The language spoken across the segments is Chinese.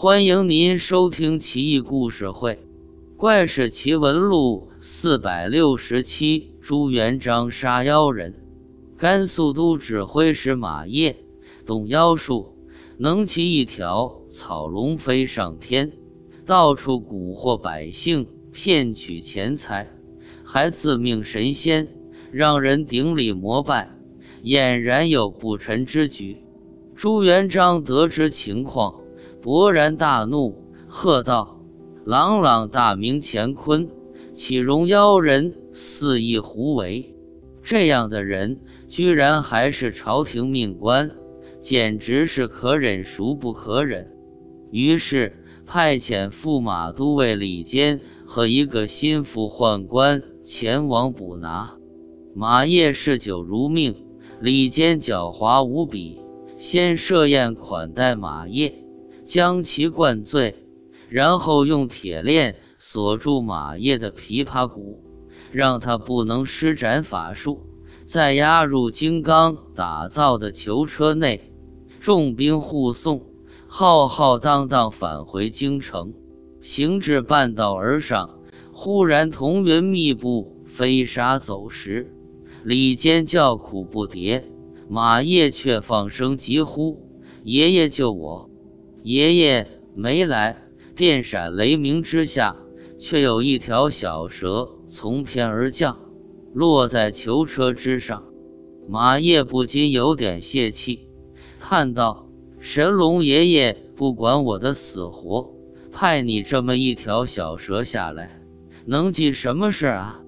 欢迎您收听《奇异故事会·怪事奇闻录》四百六十七。朱元璋杀妖人。甘肃都指挥使马业懂妖术，能骑一条草龙飞上天，到处蛊惑百姓，骗取钱财，还自命神仙，让人顶礼膜拜，俨然有不臣之举。朱元璋得知情况。勃然大怒，喝道：“朗朗大明乾坤，岂容妖人肆意胡为？这样的人居然还是朝廷命官，简直是可忍孰不可忍！”于是派遣驸马都尉李坚和一个心腹宦官前往捕拿。马业嗜酒如命，李坚狡猾无比，先设宴款待马业。将其灌醉，然后用铁链锁住马叶的琵琶骨，让他不能施展法术，再押入金刚打造的囚车内，重兵护送，浩浩荡荡返回京城。行至半道而上，忽然彤云密布，飞沙走石，李坚叫苦不迭，马叶却放声疾呼：“爷爷救我！”爷爷没来，电闪雷鸣之下，却有一条小蛇从天而降，落在囚车之上。马叶不禁有点泄气，叹道：“神龙爷爷不管我的死活，派你这么一条小蛇下来，能记什么事啊？”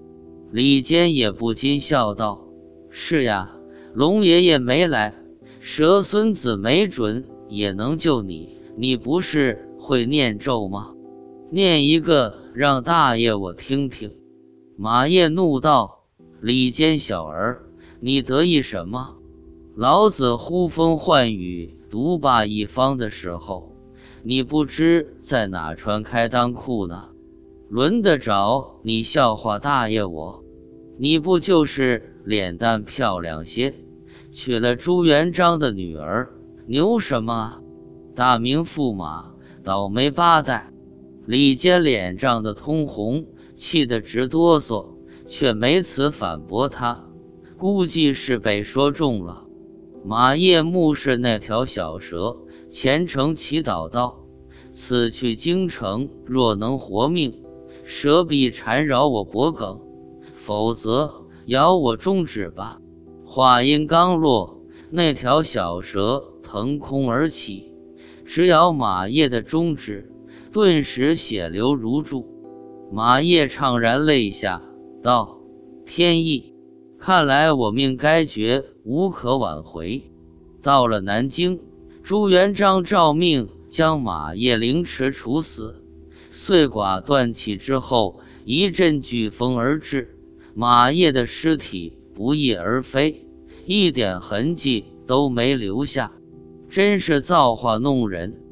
李坚也不禁笑道：“是呀，龙爷爷没来，蛇孙子没准也能救你。”你不是会念咒吗？念一个让大爷我听听。马业怒道：“李坚小儿，你得意什么？老子呼风唤雨、独霸一方的时候，你不知在哪穿开裆裤呢？轮得着你笑话大爷我？你不就是脸蛋漂亮些，娶了朱元璋的女儿，牛什么？”大明驸马倒霉八代，李坚脸涨得通红，气得直哆嗦，却没词反驳他。估计是被说中了。马业目视那条小蛇，虔诚祈祷道：“此去京城，若能活命，蛇必缠绕我脖颈；否则，咬我中指吧。”话音刚落，那条小蛇腾空而起。直咬马业的中指，顿时血流如注。马业怅然泪下，道：“天意，看来我命该绝，无可挽回。”到了南京，朱元璋诏命将马业凌迟处死。碎剐断气之后，一阵飓风而至，马业的尸体不翼而飞，一点痕迹都没留下。真是造化弄人。